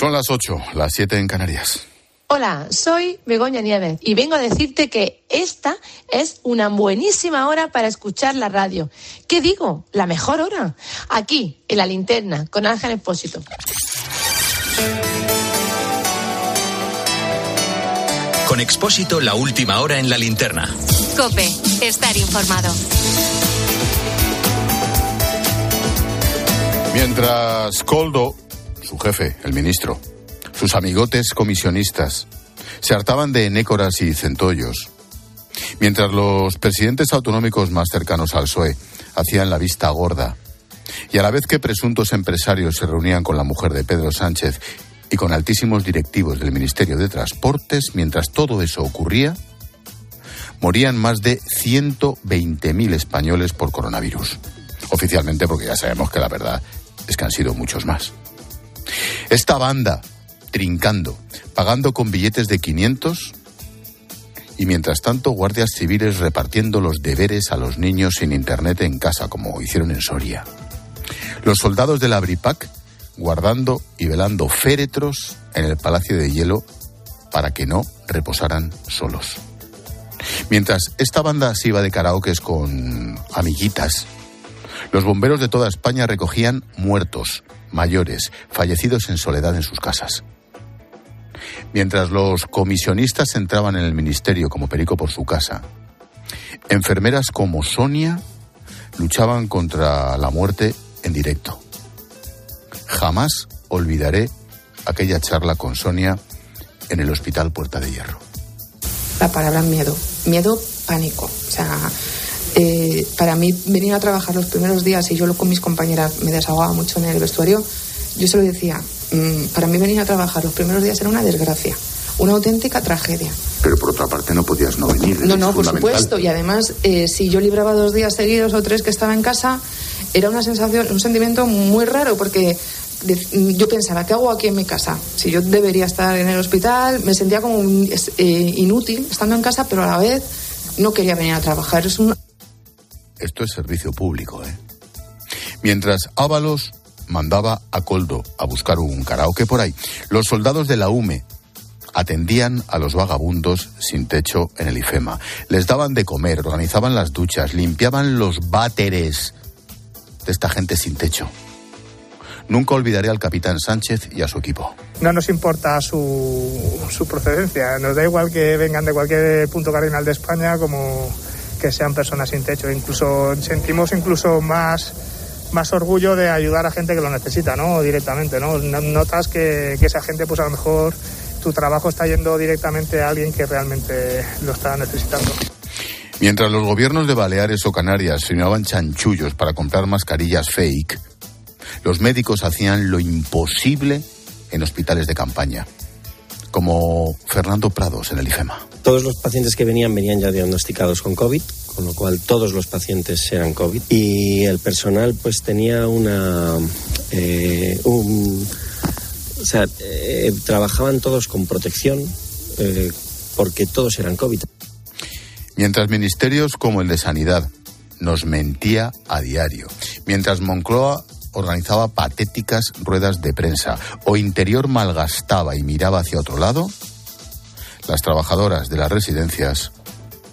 Son las 8, las 7 en Canarias. Hola, soy Begoña Nieves y vengo a decirte que esta es una buenísima hora para escuchar la radio. ¿Qué digo? La mejor hora. Aquí, en la linterna, con Ángel Expósito. Con Expósito, la última hora en la linterna. Cope, estar informado. Mientras Coldo, su jefe, el ministro, sus amigotes comisionistas se hartaban de nécoras y centollos, mientras los presidentes autonómicos más cercanos al PSOE hacían la vista gorda, y a la vez que presuntos empresarios se reunían con la mujer de Pedro Sánchez y con altísimos directivos del Ministerio de Transportes, mientras todo eso ocurría, morían más de 120.000 españoles por coronavirus. Oficialmente, porque ya sabemos que la verdad es que han sido muchos más. Esta banda trincando, pagando con billetes de 500 y mientras tanto guardias civiles repartiendo los deberes a los niños sin internet en casa, como hicieron en Soria. Los soldados de la Bripac guardando y velando féretros en el Palacio de Hielo para que no reposaran solos. Mientras esta banda se iba de karaokes con amiguitas, los bomberos de toda España recogían muertos, mayores, fallecidos en soledad en sus casas. Mientras los comisionistas entraban en el ministerio como perico por su casa, enfermeras como Sonia luchaban contra la muerte en directo. Jamás olvidaré aquella charla con Sonia en el Hospital Puerta de Hierro. La palabra miedo, miedo, pánico. O sea, eh, para mí venir a trabajar los primeros días y yo con mis compañeras me desahogaba mucho en el vestuario, yo se lo decía, mm, para mí venir a trabajar los primeros días era una desgracia, una auténtica tragedia. Pero por otra parte no podías no venir. No, no, por supuesto. Y además, eh, si yo libraba dos días seguidos o tres que estaba en casa, era una sensación, un sentimiento muy raro porque yo pensaba, ¿qué hago aquí en mi casa? Si yo debería estar en el hospital, me sentía como eh, inútil estando en casa, pero a la vez no quería venir a trabajar. Es un... Esto es servicio público, ¿eh? Mientras Ábalos mandaba a Coldo a buscar un karaoke por ahí, los soldados de la UME atendían a los vagabundos sin techo en el IFEMA. Les daban de comer, organizaban las duchas, limpiaban los váteres de esta gente sin techo. Nunca olvidaré al capitán Sánchez y a su equipo. No nos importa su, su procedencia, nos da igual que vengan de cualquier punto cardinal de España como que sean personas sin techo. Incluso sentimos incluso más, más orgullo de ayudar a gente que lo necesita, ¿no? Directamente, ¿no? Notas que, que esa gente, pues a lo mejor tu trabajo está yendo directamente a alguien que realmente lo está necesitando. Mientras los gobiernos de Baleares o Canarias se chanchullos para comprar mascarillas fake, los médicos hacían lo imposible en hospitales de campaña, como Fernando Prados en el IFEMA. Todos los pacientes que venían venían ya diagnosticados con COVID, con lo cual todos los pacientes eran COVID y el personal pues tenía una... Eh, o sea, eh, trabajaban todos con protección eh, porque todos eran COVID. Mientras ministerios como el de Sanidad nos mentía a diario, mientras Moncloa organizaba patéticas ruedas de prensa o Interior malgastaba y miraba hacia otro lado, las trabajadoras de las residencias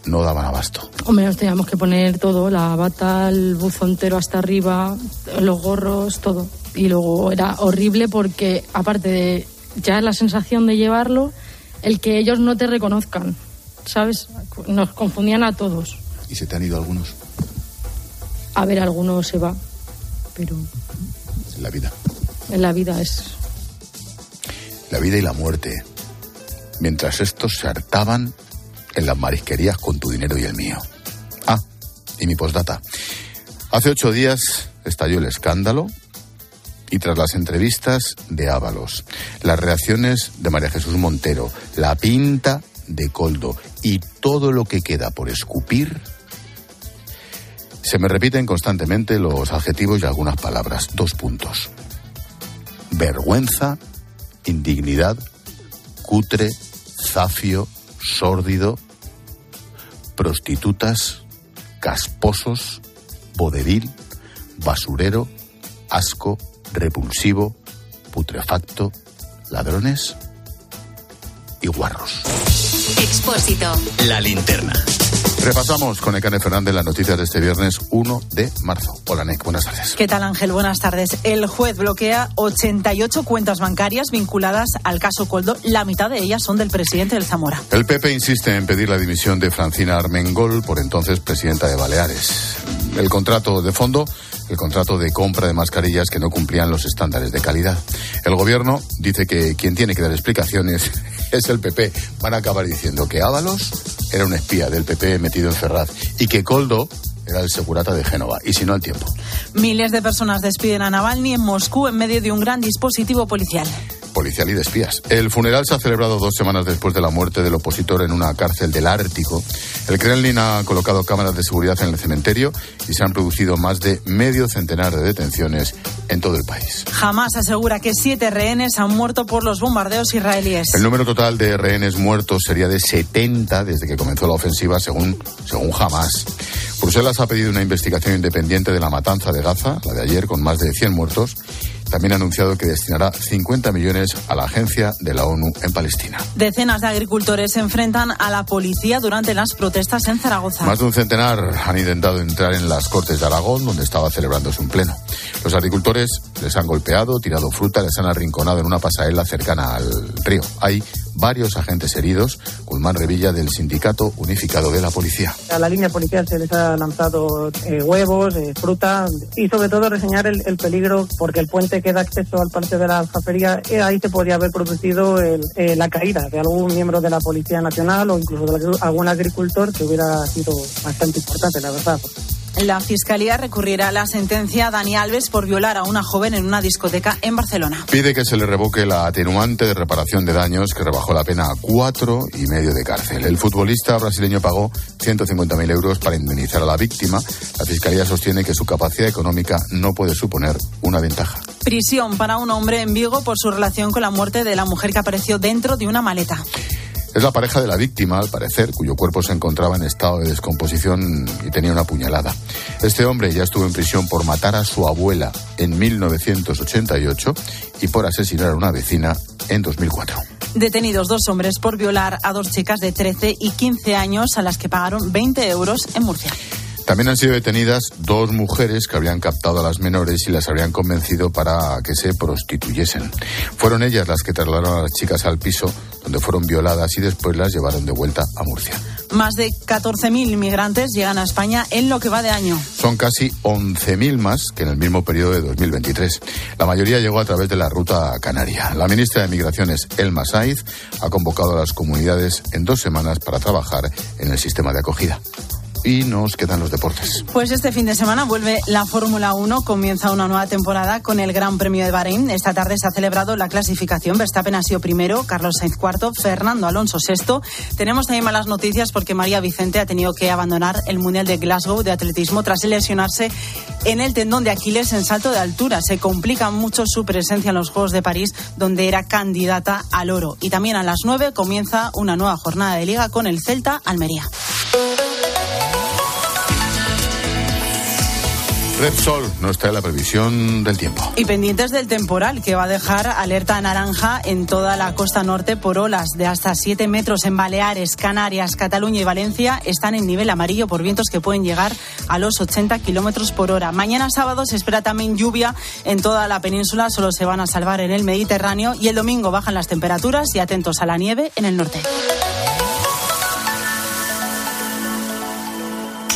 no daban abasto. Hombre, nos teníamos que poner todo, la bata, el buzo entero hasta arriba, los gorros, todo. Y luego era horrible porque, aparte de ya la sensación de llevarlo, el que ellos no te reconozcan, ¿sabes? Nos confundían a todos. ¿Y se te han ido algunos? A ver, algunos se va, pero en la vida. En la vida es. La vida y la muerte. Mientras estos se hartaban en las marisquerías con tu dinero y el mío. Ah, y mi postdata. Hace ocho días estalló el escándalo y tras las entrevistas de Ábalos, las reacciones de María Jesús Montero, la pinta de Coldo y todo lo que queda por escupir, se me repiten constantemente los adjetivos y algunas palabras. Dos puntos. Vergüenza, indignidad, cutre, zafio, sórdido, prostitutas, casposos, vodevil, basurero, asco, repulsivo, putrefacto, ladrones y guarros. Expósito. La linterna. Repasamos con Ecane Fernández las noticias de este viernes 1 de marzo. Hola, Nec, buenas tardes. ¿Qué tal, Ángel? Buenas tardes. El juez bloquea 88 cuentas bancarias vinculadas al caso Coldo. La mitad de ellas son del presidente del Zamora. El PP insiste en pedir la dimisión de Francina Armengol, por entonces presidenta de Baleares. El contrato de fondo el contrato de compra de mascarillas que no cumplían los estándares de calidad. El gobierno dice que quien tiene que dar explicaciones es el PP. Van a acabar diciendo que Ábalos era un espía del PP metido en Ferraz y que Coldo era el segurata de Génova, y si no, al tiempo. Miles de personas despiden a Navalny en Moscú en medio de un gran dispositivo policial policial y de espías. El funeral se ha celebrado dos semanas después de la muerte del opositor en una cárcel del Ártico. El Kremlin ha colocado cámaras de seguridad en el cementerio y se han producido más de medio centenar de detenciones en todo el país. Jamás asegura que siete rehenes han muerto por los bombardeos israelíes. El número total de rehenes muertos sería de 70 desde que comenzó la ofensiva, según, según Hamas. Bruselas ha pedido una investigación independiente de la matanza de Gaza, la de ayer, con más de 100 muertos también ha anunciado que destinará 50 millones a la agencia de la ONU en Palestina. Decenas de agricultores se enfrentan a la policía durante las protestas en Zaragoza. Más de un centenar han intentado entrar en las Cortes de Aragón, donde estaba celebrándose un pleno. Los agricultores les han golpeado, tirado fruta, les han arrinconado en una pasarela cercana al río. Hay varios agentes heridos. Guzmán Revilla del Sindicato Unificado de la Policía. A la línea policial se les ha lanzado eh, huevos, eh, fruta y sobre todo reseñar el, peligro porque el puente que da acceso al parque de la aljafería, eh, ahí se podría haber producido la caída de algún miembro de la Policía Nacional o incluso de algún agricultor que hubiera sido bastante importante, la verdad. La Fiscalía recurrirá a la sentencia a Dani Alves por violar a una joven en una discoteca en Barcelona. Pide que se le revoque la atenuante de reparación de daños que rebajó la pena a cuatro y medio de cárcel. El futbolista brasileño pagó 150.000 euros para indemnizar a la víctima. La Fiscalía sostiene que su capacidad económica no puede suponer una ventaja. Prisión para un hombre en Vigo por su relación con la muerte de la mujer que apareció dentro de una maleta. Es la pareja de la víctima, al parecer, cuyo cuerpo se encontraba en estado de descomposición y tenía una puñalada. Este hombre ya estuvo en prisión por matar a su abuela en 1988 y por asesinar a una vecina en 2004. Detenidos dos hombres por violar a dos chicas de 13 y 15 años a las que pagaron 20 euros en Murcia. También han sido detenidas dos mujeres que habrían captado a las menores y las habrían convencido para que se prostituyesen. Fueron ellas las que trasladaron a las chicas al piso donde fueron violadas y después las llevaron de vuelta a Murcia. Más de 14.000 inmigrantes llegan a España en lo que va de año. Son casi 11.000 más que en el mismo periodo de 2023. La mayoría llegó a través de la ruta canaria. La ministra de Migraciones, Elma Saiz, ha convocado a las comunidades en dos semanas para trabajar en el sistema de acogida y nos quedan los deportes. Pues este fin de semana vuelve la Fórmula 1, comienza una nueva temporada con el Gran Premio de Bahrein. Esta tarde se ha celebrado la clasificación. Verstappen ha sido primero, Carlos Sainz cuarto, Fernando Alonso sexto. Tenemos también malas noticias porque María Vicente ha tenido que abandonar el Mundial de Glasgow de atletismo tras lesionarse en el tendón de Aquiles en salto de altura. Se complica mucho su presencia en los Juegos de París, donde era candidata al oro. Y también a las nueve comienza una nueva jornada de liga con el Celta Almería. Repsol no está en la previsión del tiempo. Y pendientes del temporal que va a dejar alerta naranja en toda la costa norte por olas de hasta 7 metros en Baleares, Canarias, Cataluña y Valencia. Están en nivel amarillo por vientos que pueden llegar a los 80 kilómetros por hora. Mañana sábado se espera también lluvia en toda la península. Solo se van a salvar en el Mediterráneo. Y el domingo bajan las temperaturas y atentos a la nieve en el norte.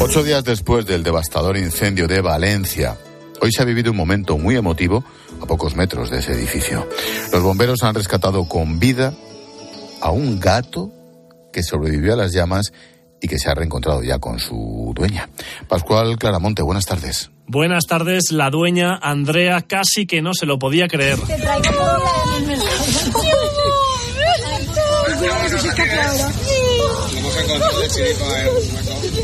Ocho días después del devastador incendio de Valencia, hoy se ha vivido un momento muy emotivo a pocos metros de ese edificio. Los bomberos han rescatado con vida a un gato que sobrevivió a las llamas y que se ha reencontrado ya con su dueña. Pascual Claramonte, buenas tardes. Buenas tardes, la dueña Andrea casi que no se lo podía creer.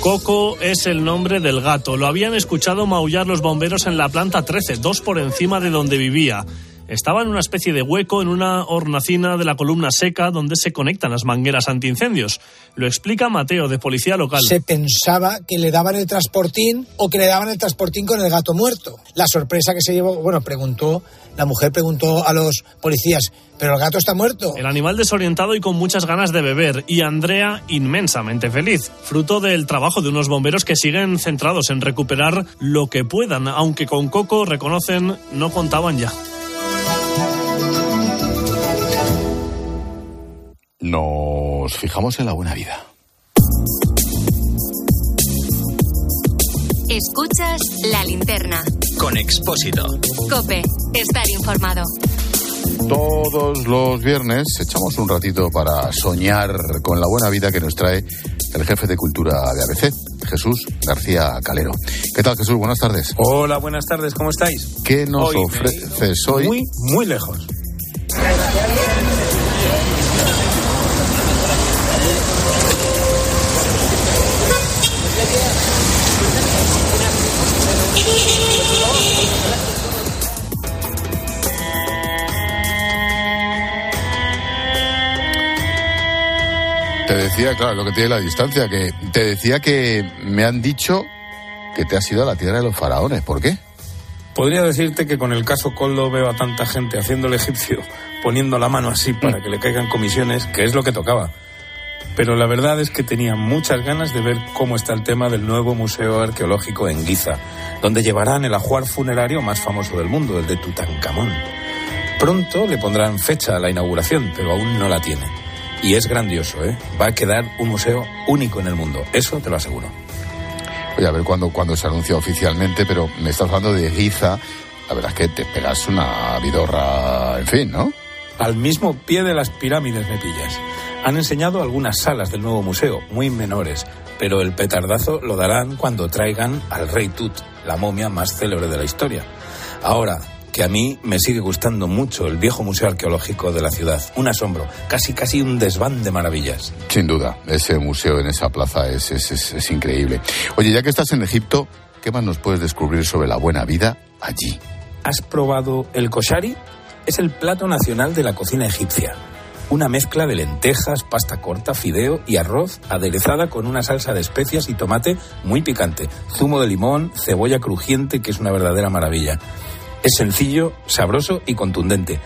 Coco es el nombre del gato. Lo habían escuchado maullar los bomberos en la planta 13, dos por encima de donde vivía. Estaba en una especie de hueco en una hornacina de la columna seca donde se conectan las mangueras antiincendios. Lo explica Mateo, de Policía Local. Se pensaba que le daban el transportín o que le daban el transportín con el gato muerto. La sorpresa que se llevó, bueno, preguntó, la mujer preguntó a los policías, ¿pero el gato está muerto? El animal desorientado y con muchas ganas de beber. Y Andrea inmensamente feliz. Fruto del trabajo de unos bomberos que siguen centrados en recuperar lo que puedan, aunque con Coco, reconocen, no contaban ya. Nos fijamos en la buena vida. Escuchas la linterna. Con Expósito. Cope, estar informado. Todos los viernes echamos un ratito para soñar con la buena vida que nos trae el jefe de cultura de ABC, Jesús García Calero. ¿Qué tal, Jesús? Buenas tardes. Hola, buenas tardes, ¿cómo estáis? ¿Qué nos Hoy ofreces hoy? Muy, muy lejos. Decía, claro, lo que tiene la distancia, que te decía que me han dicho que te has ido a la tierra de los faraones. ¿Por qué? Podría decirte que con el caso Coldo veo a tanta gente haciendo el egipcio, poniendo la mano así para que le caigan comisiones, que es lo que tocaba. Pero la verdad es que tenía muchas ganas de ver cómo está el tema del nuevo Museo Arqueológico en Giza, donde llevarán el ajuar funerario más famoso del mundo, el de Tutankamón. Pronto le pondrán fecha a la inauguración, pero aún no la tiene. Y es grandioso, ¿eh? Va a quedar un museo único en el mundo, eso te lo aseguro. Voy a ver cuándo cuando se anuncia oficialmente, pero me estás hablando de Giza. La verdad es que te pegas una vidorra, en fin, ¿no? Al mismo pie de las pirámides me pillas. Han enseñado algunas salas del nuevo museo, muy menores, pero el petardazo lo darán cuando traigan al rey Tut, la momia más célebre de la historia. Ahora, que a mí me sigue gustando mucho el viejo museo arqueológico de la ciudad. Un asombro, casi casi un desván de maravillas. Sin duda, ese museo en esa plaza es, es, es- es increíble. Oye, ya que estás en Egipto, ¿qué más nos puedes descubrir sobre la buena vida allí? ¿Has probado el koshari? Es el plato nacional de la cocina egipcia. Una mezcla de lentejas, pasta corta, fideo y arroz aderezada con una salsa de especias y tomate muy picante, zumo de limón, cebolla crujiente que es una verdadera maravilla. Es sencillo, sabroso y contundente.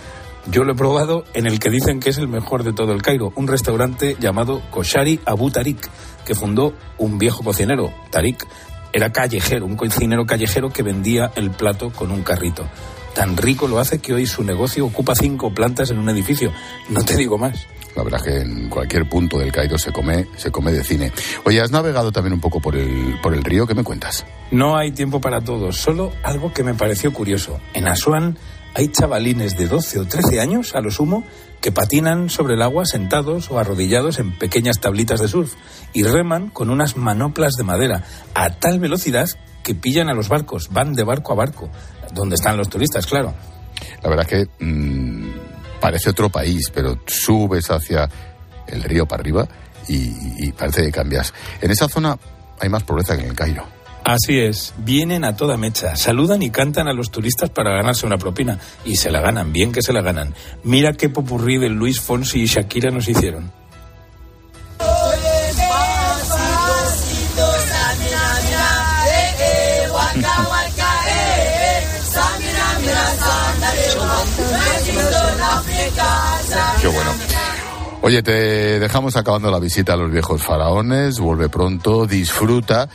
Yo lo he probado en el que dicen que es el mejor de todo el Cairo, un restaurante llamado Koshari Abu Tarik, que fundó un viejo cocinero, Tarik. Era callejero, un cocinero callejero que vendía el plato con un carrito. Tan rico lo hace que hoy su negocio ocupa cinco plantas en un edificio. No te digo más. La verdad que en cualquier punto del Cairo se come, se come de cine. Oye, ¿has navegado también un poco por el, por el río? ¿Qué me cuentas? No hay tiempo para todo, solo algo que me pareció curioso. En Asuán hay chavalines de 12 o 13 años, a lo sumo, que patinan sobre el agua sentados o arrodillados en pequeñas tablitas de surf y reman con unas manoplas de madera a tal velocidad que pillan a los barcos, van de barco a barco, donde están los turistas, claro. La verdad es que mm, parece otro país, pero subes hacia el río para arriba y, y parece que cambias. En esa zona hay más pobreza que en el Cairo. Así es, vienen a toda mecha, saludan y cantan a los turistas para ganarse una propina. Y se la ganan, bien que se la ganan. Mira qué popurrí de Luis Fonsi y Shakira nos hicieron. Qué bueno. Oye, te dejamos acabando la visita a los viejos faraones. Vuelve pronto, disfruta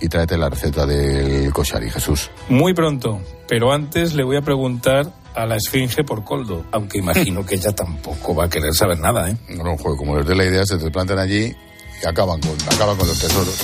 y tráete la receta del koshari, Jesús. Muy pronto, pero antes le voy a preguntar a la esfinge por Coldo, aunque imagino que ella tampoco va a querer saber nada, ¿eh? No, joder, como les dé la idea, se te plantan allí y acaban con, acaban con los tesoros.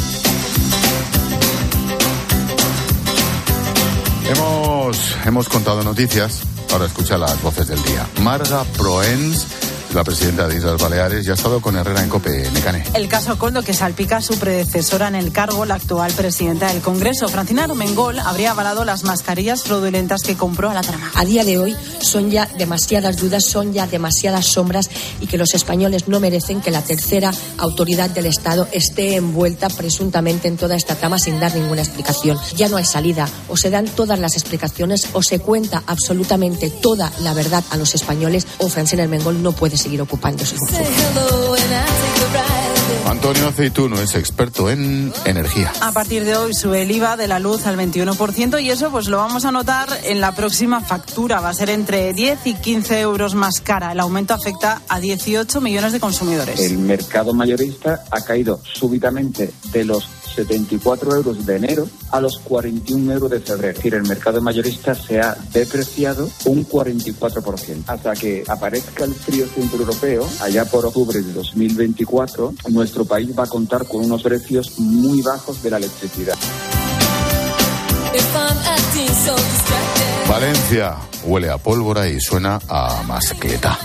Hemos, hemos contado noticias, ahora escucha las voces del día. Marga Proens la presidenta de Islas Baleares, ya ha estado con Herrera en COPE, Necane. El caso Coldo que salpica a su predecesora en el cargo, la actual presidenta del Congreso. Francina Armengol habría avalado las mascarillas fraudulentas que compró a la trama. A día de hoy son ya demasiadas dudas, son ya demasiadas sombras y que los españoles no merecen que la tercera autoridad del Estado esté envuelta presuntamente en toda esta trama sin dar ninguna explicación. Ya no hay salida, o se dan todas las explicaciones o se cuenta absolutamente toda la verdad a los españoles o Francina Armengol no puede seguir ocupando su función. Antonio Aceituno es experto en energía. A partir de hoy sube el IVA de la luz al 21% y eso pues lo vamos a notar en la próxima factura. Va a ser entre 10 y 15 euros más cara. El aumento afecta a 18 millones de consumidores. El mercado mayorista ha caído súbitamente de los 74 euros de enero a los 41 euros de febrero. Es decir, el mercado mayorista se ha depreciado un 44%. Hasta que aparezca el frío centro europeo, allá por octubre de 2024, nuestro país va a contar con unos precios muy bajos de la electricidad. Valencia huele a pólvora y suena a mascleta.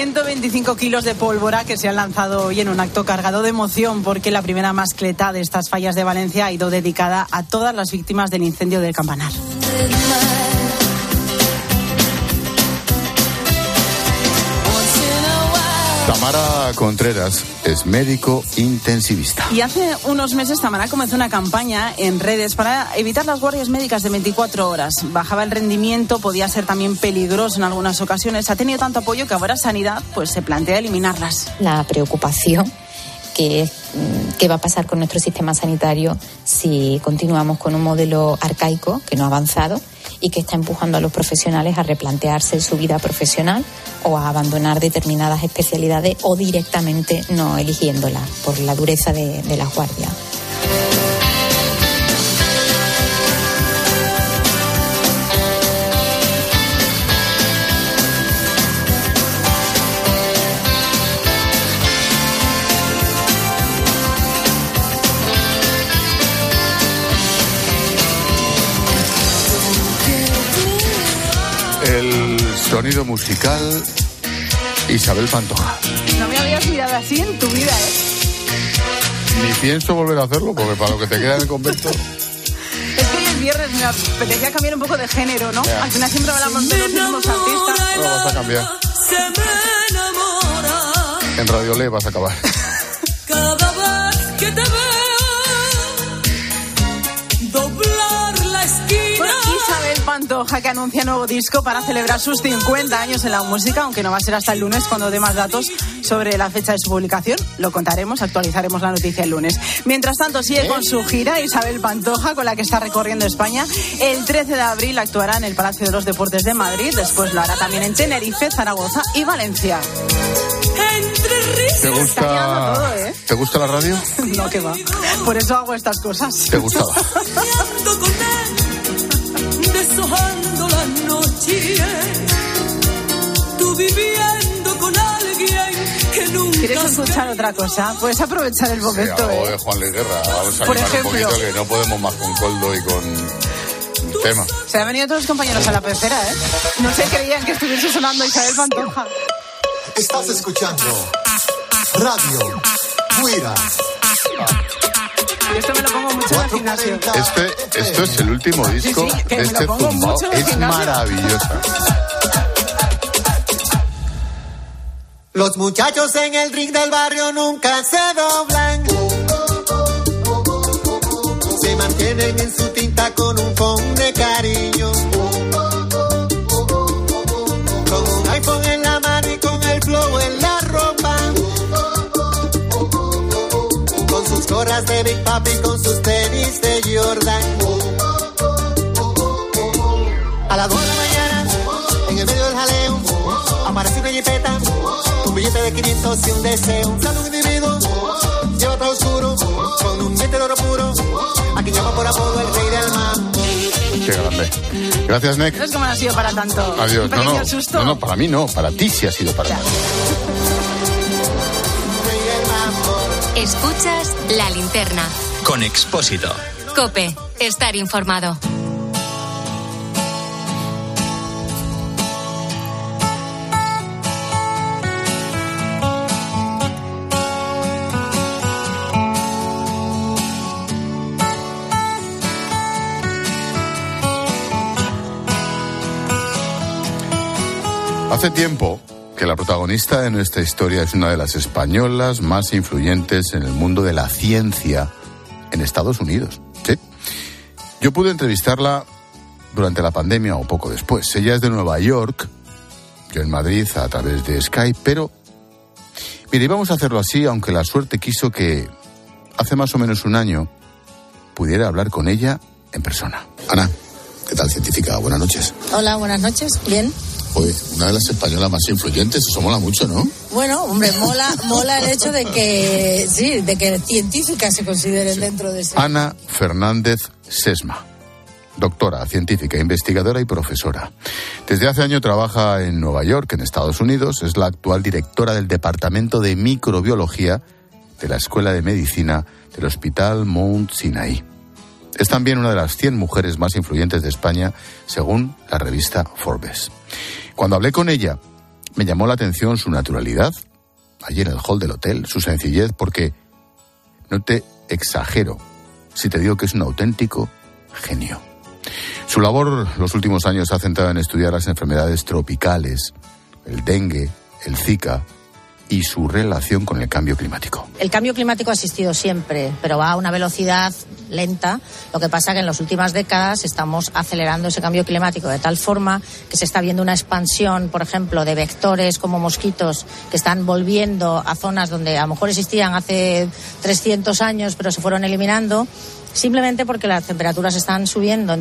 125 kilos de pólvora que se han lanzado hoy en un acto cargado de emoción porque la primera mascleta de estas fallas de Valencia ha ido dedicada a todas las víctimas del incendio del campanar. Tamara Contreras es médico intensivista. Y hace unos meses Tamara comenzó una campaña en redes para evitar las guardias médicas de 24 horas. Bajaba el rendimiento, podía ser también peligroso en algunas ocasiones. Ha tenido tanto apoyo que ahora Sanidad pues se plantea eliminarlas. la preocupación que es mm, qué va a pasar con nuestro sistema sanitario si continuamos con un modelo arcaico que no ha avanzado y que está empujando a los profesionales a replantearse su vida profesional o a abandonar determinadas especialidades o directamente no eligiéndolas por la dureza de, de las guardias. Sonido musical Isabel Pantoja. No me habías mirado así en tu vida, ¿eh? Ni pienso volver a hacerlo porque para lo que te queda en el convento. Es que hoy es viernes, me apetecía cambiar un poco de género, ¿no? Ya. Al final siempre hablamos de los mismos artistas. No vas a cambiar. En Radio Le vas a acabar. Cada vez que te Que anuncia nuevo disco para celebrar sus 50 años en la música, aunque no va a ser hasta el lunes cuando dé más datos sobre la fecha de su publicación. Lo contaremos, actualizaremos la noticia el lunes. Mientras tanto, sigue con su gira Isabel Pantoja, con la que está recorriendo España. El 13 de abril actuará en el Palacio de los Deportes de Madrid, después lo hará también en Tenerife, Zaragoza y Valencia. ¿Te gusta, todo, ¿eh? ¿Te gusta la radio? No, que va. Por eso hago estas cosas. ¿Te gustaba? viviendo con alguien que nunca. ¿Quieres escuchar otra cosa? Puedes aprovechar el Sí, momento, algo ¿eh? de Juan Luis Guerra. Vamos a Por animar un ejemplo. poquito que no podemos más con Coldo y con tema. Se han venido todos los compañeros a la pecera, ¿eh? No se creían que estuviese sonando Isabel Pantoja. Estás escuchando Radio. Yo esto me lo pongo mucho en el gimnasio. Este, esto es el último disco sí, que de este el Es maravillosa. Los muchachos en el ring del barrio nunca se doblan. Se mantienen en su tinta con un phone de cariño. Con un iPhone en la mano y con el flow en la ropa. Con sus gorras de Big Papi, con sus tenis de Jordan. A las 2 de la mañana, en el medio del jaleo, aparece una jipeta, billete de 500 y un deseo. Sale un individuo, lleva todo oscuro, con un diente de oro puro, a quien llama por apodo el rey del mambo. Qué grande. Gracias, Nick. No es como no ha sido para tanto. Adiós. Un No, no, susto. no, no, para mí no, para ti sí ha sido para ti. Escuchas la linterna. Con Expósito. Cope, estar informado. Hace tiempo que la protagonista de nuestra historia es una de las españolas más influyentes en el mundo de la ciencia en Estados Unidos. ¿sí? Yo pude entrevistarla durante la pandemia o poco después. Ella es de Nueva York, yo en Madrid a través de Skype, pero mire, íbamos a hacerlo así, aunque la suerte quiso que hace más o menos un año pudiera hablar con ella en persona. Ana, ¿qué tal científica? Buenas noches. Hola, buenas noches. Bien. Una de las españolas más influyentes, eso mola mucho, ¿no? Bueno, hombre, mola, mola el hecho de que, sí, de que científicas se consideren dentro de ese. Ana Fernández Sesma, doctora, científica, investigadora y profesora. Desde hace año trabaja en Nueva York, en Estados Unidos. Es la actual directora del Departamento de Microbiología de la Escuela de Medicina del Hospital Mount Sinai. Es también una de las 100 mujeres más influyentes de España, según la revista Forbes. Cuando hablé con ella, me llamó la atención su naturalidad, allí en el hall del hotel, su sencillez, porque no te exagero si te digo que es un auténtico genio. Su labor los últimos años se ha centrado en estudiar las enfermedades tropicales, el dengue, el Zika y su relación con el cambio climático. El cambio climático ha existido siempre, pero va a una velocidad lenta. Lo que pasa que en las últimas décadas estamos acelerando ese cambio climático de tal forma que se está viendo una expansión, por ejemplo, de vectores como mosquitos que están volviendo a zonas donde a lo mejor existían hace 300 años, pero se fueron eliminando, simplemente porque las temperaturas están subiendo.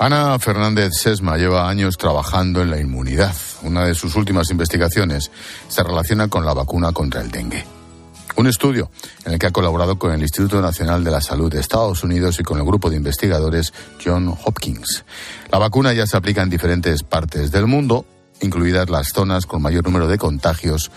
Ana Fernández Sesma lleva años trabajando en la inmunidad. Una de sus últimas investigaciones se relaciona con la vacuna contra el dengue. Un estudio en el que ha colaborado con el Instituto Nacional de la Salud de Estados Unidos y con el grupo de investigadores John Hopkins. La vacuna ya se aplica en diferentes partes del mundo, incluidas las zonas con mayor número de contagios,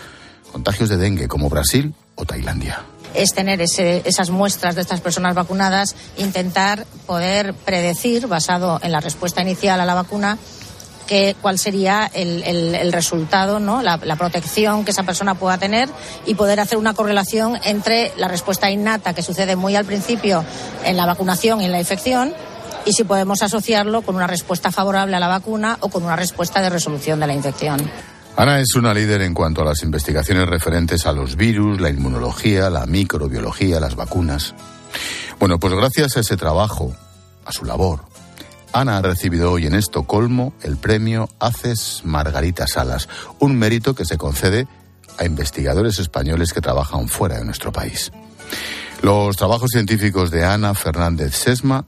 contagios de dengue como Brasil o Tailandia es tener ese, esas muestras de estas personas vacunadas, intentar poder predecir, basado en la respuesta inicial a la vacuna, que, cuál sería el, resultado, ¿no? La, la, protección que esa persona pueda tener y poder hacer una correlación entre la respuesta innata que sucede muy al principio en la vacunación y en la infección y si podemos asociarlo con una respuesta favorable a la vacuna o con una respuesta de resolución de la infección. Ana es una líder en cuanto a las investigaciones referentes a los virus, la inmunología, la microbiología, las vacunas. Bueno, pues gracias a ese trabajo, a su labor, Ana ha recibido hoy en Estocolmo el premio Haces Margarita Salas, un mérito que se concede a investigadores españoles que trabajan fuera de nuestro país. Los trabajos científicos de Ana Fernández Sesma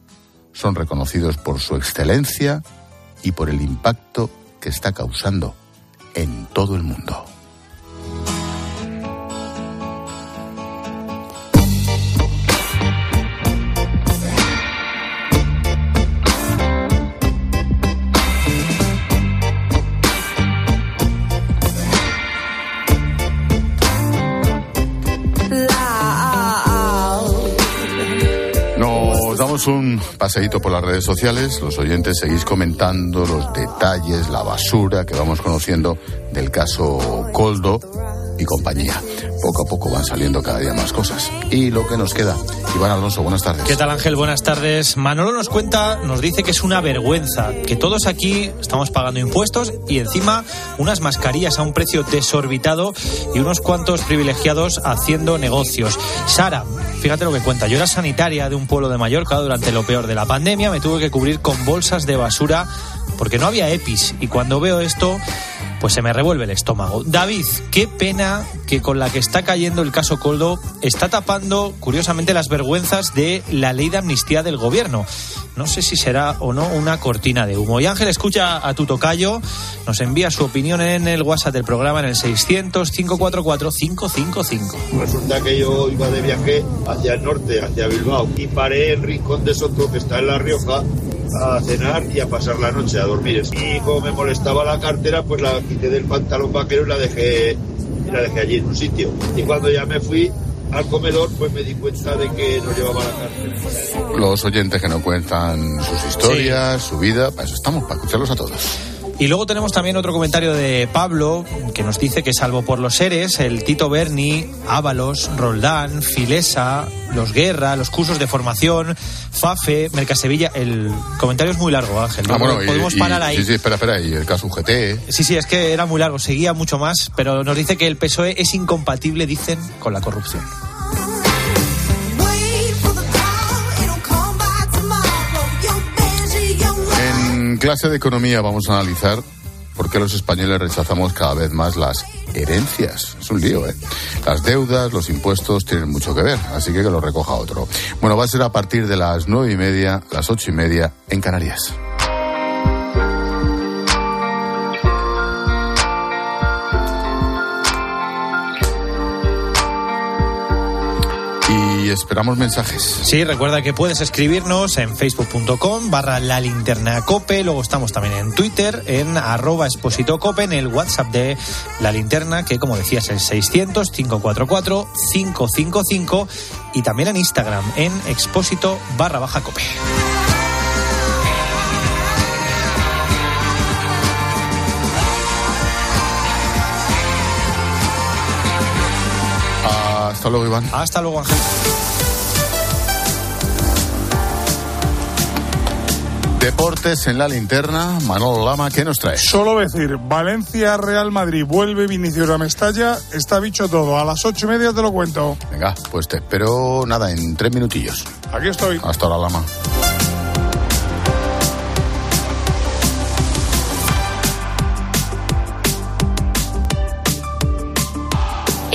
son reconocidos por su excelencia y por el impacto que está causando en todo el mundo. Un paseíto por las redes sociales. Los oyentes seguís comentando los detalles, la basura que vamos conociendo del caso Coldo y compañía. Poco a poco van saliendo cada día más cosas. Y lo que nos queda. Iván Alonso, buenas tardes. ¿Qué tal Ángel? Buenas tardes. Manolo nos cuenta, nos dice que es una vergüenza, que todos aquí estamos pagando impuestos y encima unas mascarillas a un precio desorbitado y unos cuantos privilegiados haciendo negocios. Sara, fíjate lo que cuenta. Yo era sanitaria de un pueblo de Mallorca durante lo peor de la pandemia. Me tuve que cubrir con bolsas de basura porque no había EPIs. Y cuando veo esto, pues se me revuelve el estómago. David, qué pena que con la que está cayendo el caso Coldo está tapando, curiosamente, las vergüenzas de la ley de amnistía del gobierno. No sé si será o no una cortina de humo. Y Ángel, escucha a tu tocayo, nos envía su opinión en el WhatsApp del programa en el 600-544-555. Resulta que yo iba de viaje hacia el norte, hacia Bilbao, y paré en Rincón de Soto, que está en La Rioja, a cenar y a pasar la noche, a dormir. Y como me molestaba la cartera, pues la quité del pantalón vaquero y la dejé, y la dejé allí en un sitio. Y cuando ya me fui, al comedor, pues me di cuenta de que no llevaba la cárcel. Los oyentes que no cuentan sus historias, su vida, para eso estamos, para escucharlos a todos. Y luego tenemos también otro comentario de Pablo que nos dice que salvo por los seres, el Tito Berni, Ábalos, Roldán, Filesa, los Guerra, los cursos de formación, FAFE, Mercasevilla, el comentario es muy largo, Ángel. Ah, Podemos y- parar ahí. Sí, sí, espera, espera, y el caso UGT. Sí, sí, es que era muy largo, seguía mucho más, pero nos dice que el PSOE es incompatible, dicen, con la corrupción. Clase de economía vamos a analizar por qué los españoles rechazamos cada vez más las herencias. Es un lío, ¿eh? Las deudas, los impuestos tienen mucho que ver, así que que lo recoja otro. Bueno, va a ser a partir de las nueve y media, las ocho y media en Canarias. Y esperamos mensajes. Sí, recuerda que puedes escribirnos en facebook.com barra la linterna cope, luego estamos también en Twitter, en arroba exposito cope, en el WhatsApp de la linterna, que como decías es 600-544-555 y también en Instagram, en expósito barra baja cope. Hasta luego, Iván. Hasta luego, Ángel. Deportes en la linterna, Manolo Lama, ¿qué nos trae? Solo decir, Valencia, Real Madrid, vuelve Vinicius a Mestalla, está bicho todo. A las ocho y media te lo cuento. Venga, pues te espero nada, en tres minutillos. Aquí estoy. Hasta ahora, Lama.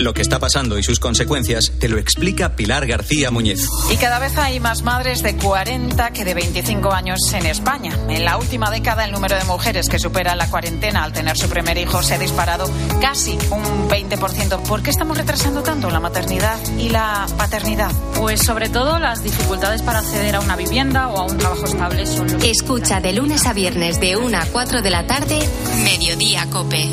Lo que está pasando y sus consecuencias te lo explica Pilar García Muñez. Y cada vez hay más madres de 40 que de 25 años en España. En la última década el número de mujeres que superan la cuarentena al tener su primer hijo se ha disparado casi un 20%. ¿Por qué estamos retrasando tanto la maternidad y la paternidad? Pues sobre todo las dificultades para acceder a una vivienda o a un trabajo estable son. Escucha de lunes a viernes de 1 a 4 de la tarde, Mediodía Cope.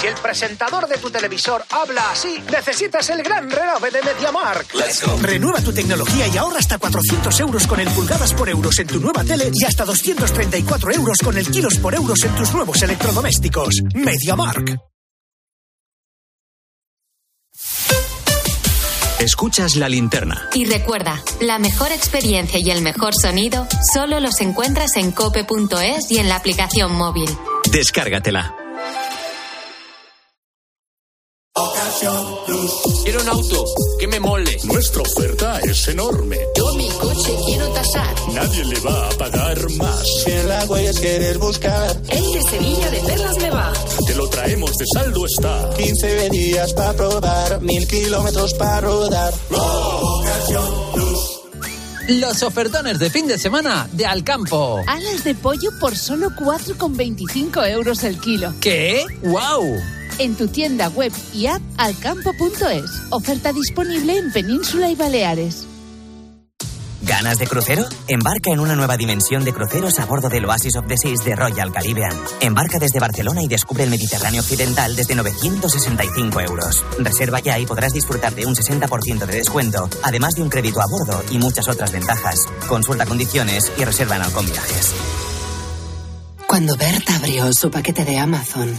Si el presentador de tu televisor habla así, necesitas el gran renove de MediaMark. Renueva tu tecnología y ahorra hasta 400 euros con el pulgadas por euros en tu nueva tele y hasta 234 euros con el kilos por euros en tus nuevos electrodomésticos. MediaMark. Escuchas la linterna. Y recuerda, la mejor experiencia y el mejor sonido solo los encuentras en cope.es y en la aplicación móvil. Descárgatela. Quiero un auto que me mole. Nuestra oferta es enorme. Yo mi coche quiero tasar. Nadie le va a pagar más. Si en la huellas quieres buscar. El de Sevilla de Perlas me va. Te lo traemos de saldo está. 15 días para probar, mil kilómetros para rodar. Los ofertones de fin de semana de Alcampo. Alas de pollo por solo 4,25 euros el kilo. ¿Qué? ¡Wow! En tu tienda web y app alcampo.es. Oferta disponible en Península y Baleares. ¿Ganas de crucero? Embarca en una nueva dimensión de cruceros a bordo del Oasis of the Seas de Royal Caribbean. Embarca desde Barcelona y descubre el Mediterráneo Occidental desde 965 euros. Reserva ya y podrás disfrutar de un 60% de descuento, además de un crédito a bordo y muchas otras ventajas. Consulta condiciones y reserva en Alcon Viajes. Cuando Berta abrió su paquete de Amazon,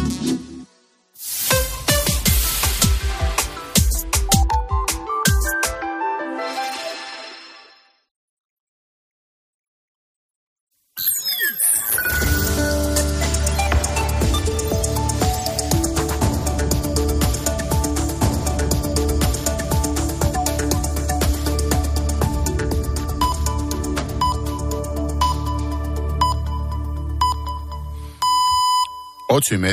ocho y media.